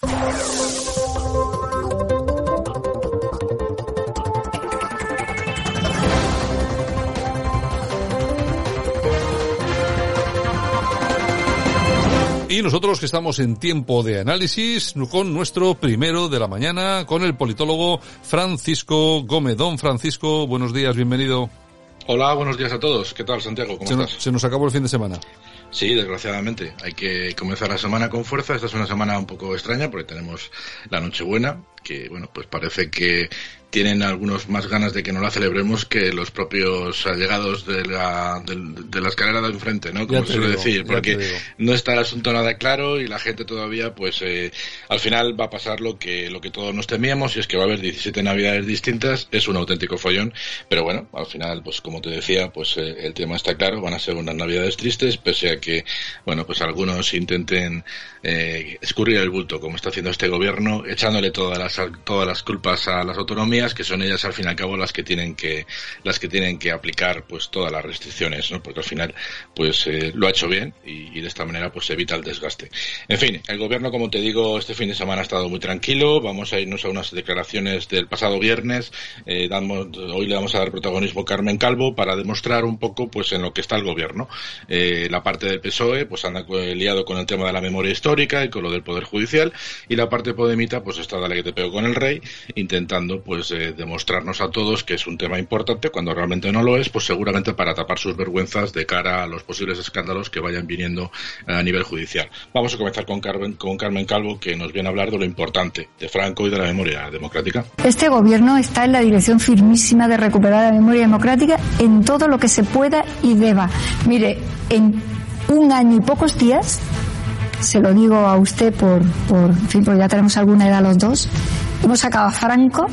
Y nosotros que estamos en tiempo de análisis con nuestro primero de la mañana, con el politólogo Francisco Gómez. Don Francisco, buenos días, bienvenido. Hola, buenos días a todos. ¿Qué tal, Santiago? ¿Cómo se estás? Nos, se nos acabó el fin de semana. Sí, desgraciadamente. Hay que comenzar la semana con fuerza. Esta es una semana un poco extraña porque tenemos la Nochebuena, que, bueno, pues parece que tienen algunos más ganas de que no la celebremos que los propios allegados de la, de, de la escalera de enfrente, ¿no? Como se suele digo, decir, porque no está el asunto nada claro y la gente todavía, pues, eh, al final va a pasar lo que, lo que todos nos temíamos y es que va a haber 17 navidades distintas, es un auténtico follón, pero bueno, al final, pues, como te decía, pues, eh, el tema está claro, van a ser unas navidades tristes, pese a que, bueno, pues algunos intenten, eh, escurrir el bulto, como está haciendo este gobierno, echándole todas todas las culpas a las autonomías, que son ellas al fin y al cabo las que tienen que, las que tienen que aplicar pues todas las restricciones, ¿no? Porque al final, pues eh, lo ha hecho bien y, de esta manera pues evita el desgaste. En fin, el gobierno, como te digo, este fin de semana ha estado muy tranquilo. Vamos a irnos a unas declaraciones del pasado viernes. Eh, hoy le vamos a dar protagonismo a Carmen Calvo para demostrar un poco pues en lo que está el gobierno. Eh, la parte del PSOE pues anda liado con el tema de la memoria histórica y con lo del Poder Judicial y la parte Podemita pues está dale que te con el rey intentando pues eh, demostrarnos a todos que es un tema importante cuando realmente no lo es, pues seguramente para tapar sus vergüenzas de cara a los posibles escándalos que vayan viniendo a nivel judicial. Vamos a comenzar con Carmen, con Carmen Calvo, que nos viene a hablar de lo importante de Franco y de la memoria democrática. Este gobierno está en la dirección firmísima de recuperar la memoria democrática en todo lo que se pueda y deba. Mire, en un año y pocos días, se lo digo a usted por, por en fin, porque ya tenemos alguna edad los dos, hemos sacado a Franco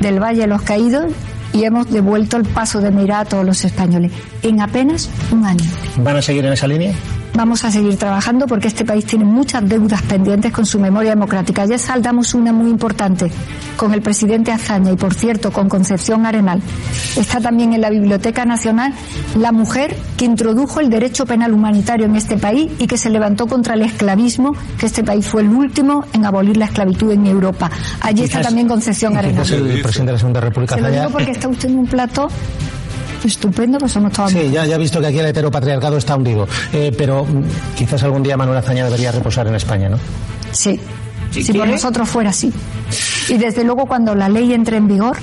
del Valle de los Caídos y hemos devuelto el paso de mirar a todos los españoles en apenas un año. ¿Van a seguir en esa línea? Vamos a seguir trabajando porque este país tiene muchas deudas pendientes con su memoria democrática. Ya saldamos una muy importante con el presidente Azaña y, por cierto, con Concepción Arenal. Está también en la Biblioteca Nacional la mujer que introdujo el derecho penal humanitario en este país y que se levantó contra el esclavismo, que este país fue el último en abolir la esclavitud en Europa. Allí está también Concepción Arenal. El presidente de la Segunda República Se lo digo porque está usted en un plato estupendo, pues somos todos Sí, ya, ya he visto que aquí el heteropatriarcado está hundido. Eh, pero mm, quizás algún día Manuel Azaña debería reposar en España, ¿no? Sí, si, si por nosotros fuera así. Y desde luego cuando la ley entre en vigor,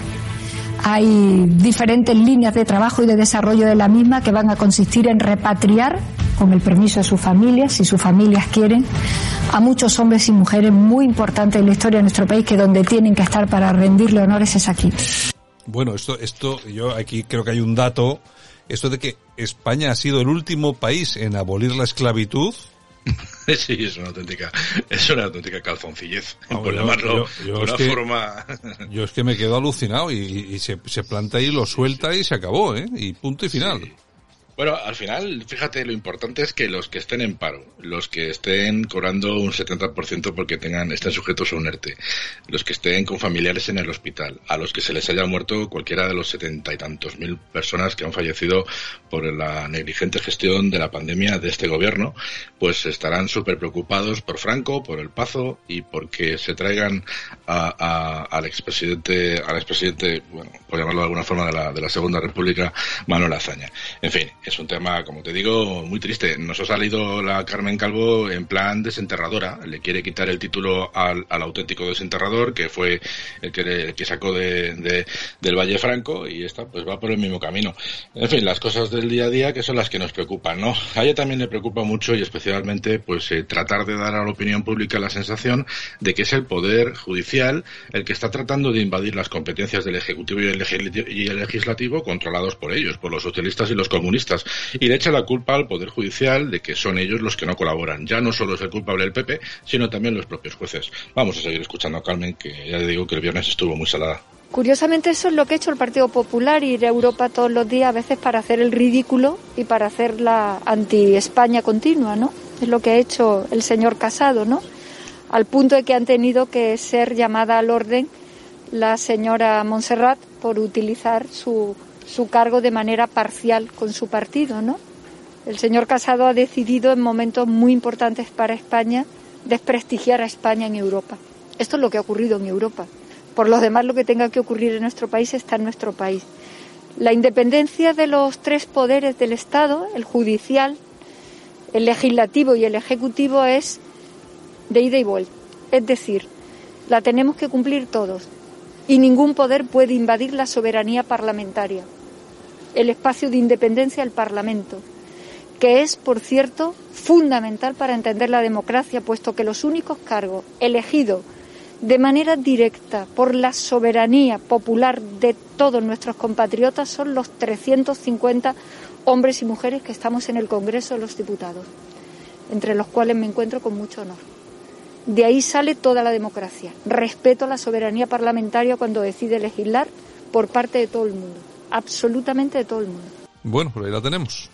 hay diferentes líneas de trabajo y de desarrollo de la misma que van a consistir en repatriar, con el permiso de sus familias, si sus familias quieren, a muchos hombres y mujeres muy importantes en la historia de nuestro país que donde tienen que estar para rendirle honores es aquí. Bueno, esto, esto, yo aquí creo que hay un dato, esto de que España ha sido el último país en abolir la esclavitud. Sí, es una auténtica, es una auténtica calzoncillez, No, por yo- llamarlo yo- yo de una que- forma. Yo es que me quedo alucinado y, y se, se planta ahí, lo suelta y se acabó, ¿eh? Y punto y final. Bueno, al final, fíjate, lo importante es que los que estén en paro, los que estén cobrando un 70% porque tengan, estén sujetos a un ERTE, los que estén con familiares en el hospital, a los que se les haya muerto cualquiera de los setenta y tantos mil personas que han fallecido por la negligente gestión de la pandemia de este gobierno, pues estarán súper preocupados por Franco, por el Pazo y porque se traigan a, a- al expresidente, al expresidente, bueno, por llamarlo de alguna forma, de la, de la Segunda República, Manuel Azaña. En fin, es un tema, como te digo, muy triste. Nos ha salido la Carmen Calvo en plan desenterradora. Le quiere quitar el título al, al auténtico desenterrador, que fue el que, que sacó de, de- del Valle Franco, y esta pues va por el mismo camino. En fin, las cosas del día a día que son las que nos preocupan, ¿no? A ella también le preocupa mucho y especialmente pues eh, tratar de dar a la opinión pública la sensación de que es el Poder Judicial el que está tratando de invadir las competencias del Ejecutivo y el Legislativo controlados por ellos, por los socialistas y los comunistas Y le echa la culpa al Poder Judicial de que son ellos los que no colaboran. Ya no solo es el culpable el PP, sino también los propios jueces. Vamos a seguir escuchando a Carmen, que ya le digo que el viernes estuvo muy salada. Curiosamente eso es lo que ha hecho el Partido Popular, ir a Europa todos los días a veces para hacer el ridículo y para hacer la anti-España continua, ¿no? Es lo que ha hecho el señor Casado, ¿no? Al punto de que han tenido que ser llamada al orden la señora Montserrat por utilizar su, su cargo de manera parcial con su partido, ¿no? El señor Casado ha decidido en momentos muy importantes para España desprestigiar a España en Europa. Esto es lo que ha ocurrido en Europa. Por lo demás, lo que tenga que ocurrir en nuestro país está en nuestro país. La independencia de los tres poderes del Estado, el judicial, el legislativo y el ejecutivo, es de ida y vuelta. Es decir, la tenemos que cumplir todos y ningún poder puede invadir la soberanía parlamentaria, el espacio de independencia del Parlamento, que es, por cierto, fundamental para entender la democracia, puesto que los únicos cargos elegidos de manera directa por la soberanía popular de todos nuestros compatriotas son los 350 hombres y mujeres que estamos en el Congreso de los Diputados, entre los cuales me encuentro con mucho honor. De ahí sale toda la democracia. Respeto a la soberanía parlamentaria cuando decide legislar por parte de todo el mundo, absolutamente de todo el mundo. Bueno, pues ahí la tenemos.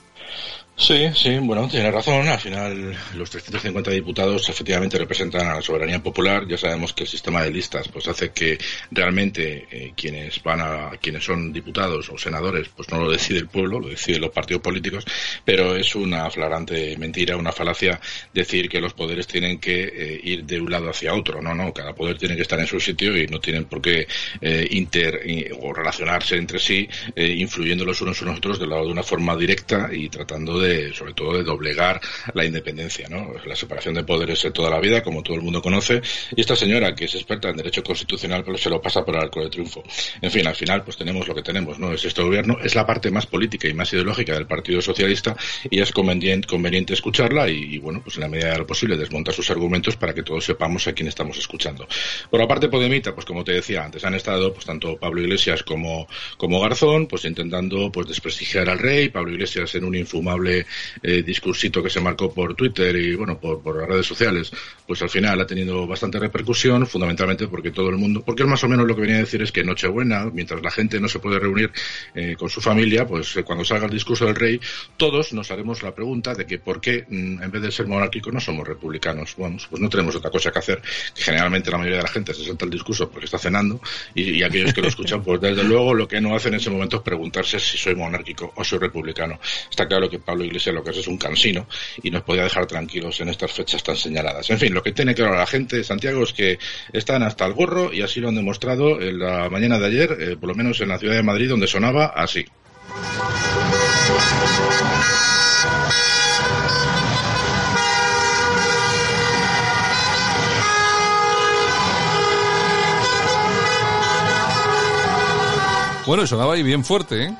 Sí, sí, bueno, tiene razón. Al final, los 350 diputados efectivamente representan a la soberanía popular. Ya sabemos que el sistema de listas pues hace que realmente eh, quienes van a quienes son diputados o senadores pues no lo decide el pueblo, lo deciden los partidos políticos. Pero es una flagrante mentira, una falacia decir que los poderes tienen que eh, ir de un lado hacia otro. No, no, cada poder tiene que estar en su sitio y no tienen por qué eh, inter o relacionarse entre sí, influyendo los unos en los otros de, de una forma directa y tratando de sobre todo de doblegar la independencia, ¿no? La separación de poderes de toda la vida, como todo el mundo conoce, y esta señora, que es experta en derecho constitucional, pero se lo pasa por el arco de triunfo. En fin, al final, pues tenemos lo que tenemos, ¿no? Es este gobierno, es la parte más política y más ideológica del Partido Socialista, y es conveniente, conveniente escucharla y, bueno, pues en la medida de lo posible desmontar sus argumentos para que todos sepamos a quién estamos escuchando. Por la parte podemita, pues como te decía antes, han estado, pues tanto Pablo Iglesias como, como Garzón, pues intentando, pues desprestigiar al rey, Pablo Iglesias en un infumable eh, discursito que se marcó por Twitter y bueno por, las redes sociales, pues al final ha tenido bastante repercusión, fundamentalmente porque todo el mundo, porque él más o menos lo que venía a decir es que Nochebuena, mientras la gente no se puede reunir eh, con su familia, pues eh, cuando salga el discurso del rey, todos nos haremos la pregunta de que por qué mm, en vez de ser monárquicos no somos republicanos. Bueno, pues no tenemos otra cosa que hacer, generalmente la mayoría de la gente se salta el discurso porque está cenando y, y aquellos que lo escuchan, pues desde luego lo que no hacen en ese momento es preguntarse si soy monárquico o soy republicano. Está claro que Pablo Iglesia lo que es un cansino y nos podía dejar tranquilos en estas fechas tan señaladas. En fin, lo que tiene claro la gente de Santiago es que están hasta el gorro y así lo han demostrado en la mañana de ayer, eh, por lo menos en la ciudad de Madrid, donde sonaba así. Bueno, sonaba ahí bien fuerte, ¿eh?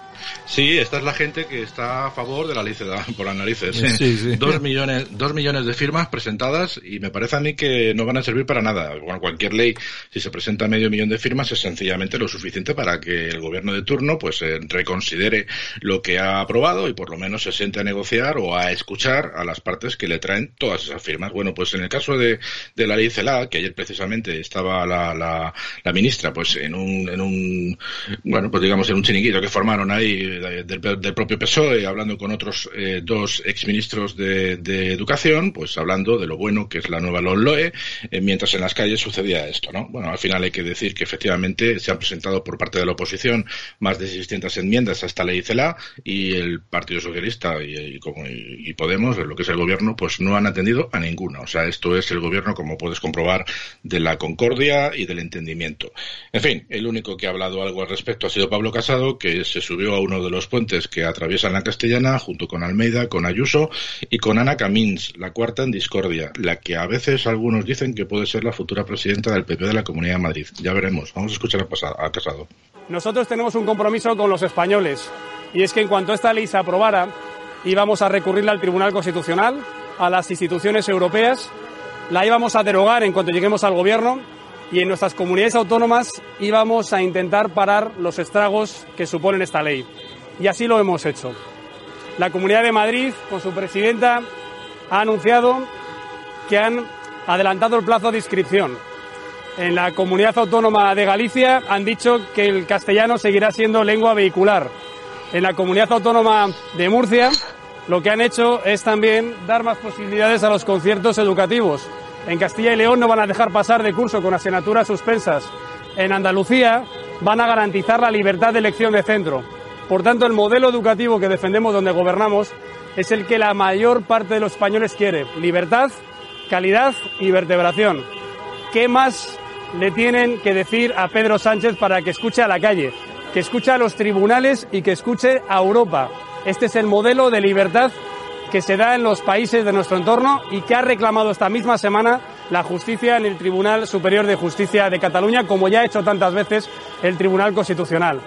Sí, esta es la gente que está a favor de la ley por las narices. Dos millones, dos millones de firmas presentadas y me parece a mí que no van a servir para nada. Bueno, cualquier ley, si se presenta medio millón de firmas, es sencillamente lo suficiente para que el gobierno de turno pues eh, reconsidere lo que ha aprobado y por lo menos se siente a negociar o a escuchar a las partes que le traen todas esas firmas. Bueno, pues en el caso de, de la ley CELA, que ayer precisamente estaba la, la, la ministra pues en un, en un, bueno, pues digamos en un chiniquito que formaron ahí del, propio PSOE, hablando con otros eh, dos exministros de, de, Educación, pues hablando de lo bueno que es la nueva LOE, eh, mientras en las calles sucedía esto, ¿no? Bueno, al final hay que decir que efectivamente se han presentado por parte de la oposición más de 600 enmiendas a esta ley CELA y el Partido Socialista y, como, y, Podemos, lo que es el gobierno, pues no han atendido a ninguna. O sea, esto es el gobierno, como puedes comprobar, de la concordia y del entendimiento. En fin, el único que ha hablado algo al respecto ha sido Pablo Casado, que se subió a uno de los puentes que atraviesan la Castellana junto con Almeida, con Ayuso y con Ana Camins, la cuarta en discordia, la que a veces algunos dicen que puede ser la futura presidenta del PP de la Comunidad de Madrid. Ya veremos. Vamos a escuchar a, Casado. Nosotros tenemos un compromiso con los españoles y es que en cuanto esta ley se aprobara íbamos a recurrirla al Tribunal Constitucional, a las instituciones europeas, la íbamos a derogar en cuanto lleguemos al gobierno y en nuestras comunidades autónomas íbamos a intentar parar los estragos que suponen esta ley y así lo hemos hecho. La Comunidad de Madrid, con su presidenta, ha anunciado que han adelantado el plazo de inscripción. En la Comunidad Autónoma de Galicia han dicho que el castellano seguirá siendo lengua vehicular. En la Comunidad Autónoma de Murcia lo que han hecho es también dar más posibilidades a los conciertos educativos. En Castilla y León no van a dejar pasar de curso con asignaturas suspensas. En Andalucía van a garantizar la libertad de elección de centro. Por tanto, el modelo educativo que defendemos donde gobernamos es el que la mayor parte de los españoles quiere. Libertad, calidad y vertebración. ¿Qué más le tienen que decir a Pedro Sánchez para que escuche a la calle? Que escuche a los tribunales y que escuche a Europa. Este es el modelo de libertad que se da en los países de nuestro entorno y que ha reclamado esta misma semana la justicia en el Tribunal Superior de Justicia de Cataluña, como ya ha hecho tantas veces el Tribunal Constitucional.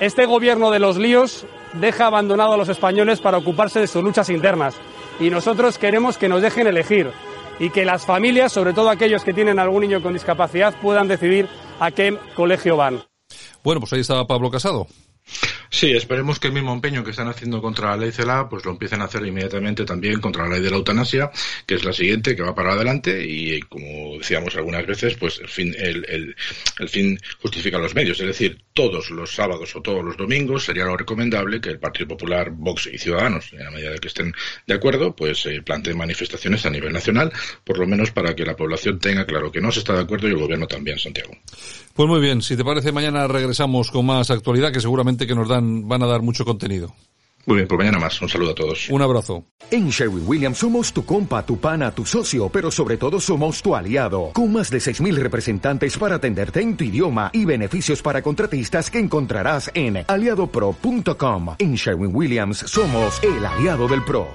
Este gobierno de los líos deja abandonado a los españoles para ocuparse de sus luchas internas y nosotros queremos que nos dejen elegir y que las familias, sobre todo aquellos que tienen algún niño con discapacidad, puedan decidir a qué colegio van. Bueno, pues ahí estaba Pablo Casado. Sí, esperemos que el mismo empeño que están haciendo contra la ley CELA, pues lo empiecen a hacer inmediatamente también contra la ley de la eutanasia, que es la siguiente, que va para adelante y, como decíamos algunas veces, pues el fin, el, el, fin justifica los medios. Es decir, todos los sábados o todos los domingos sería lo recomendable que el Partido Popular, Vox y Ciudadanos, en la medida de que estén de acuerdo, pues eh, planteen manifestaciones a nivel nacional, por lo menos para que la población tenga claro que no se está de acuerdo y el gobierno también, Santiago. Pues muy bien, si te parece, mañana regresamos con más actualidad que seguramente que nos dan, van a dar mucho contenido. Muy bien, por mañana más. Un saludo a todos. Un abrazo. En Sherwin Williams somos tu compa, tu pana, tu socio, pero sobre todo somos tu aliado. Con más de 6.000 representantes para atenderte en tu idioma y beneficios para contratistas que encontrarás en aliadopro.com. En Sherwin Williams somos el aliado del PRO.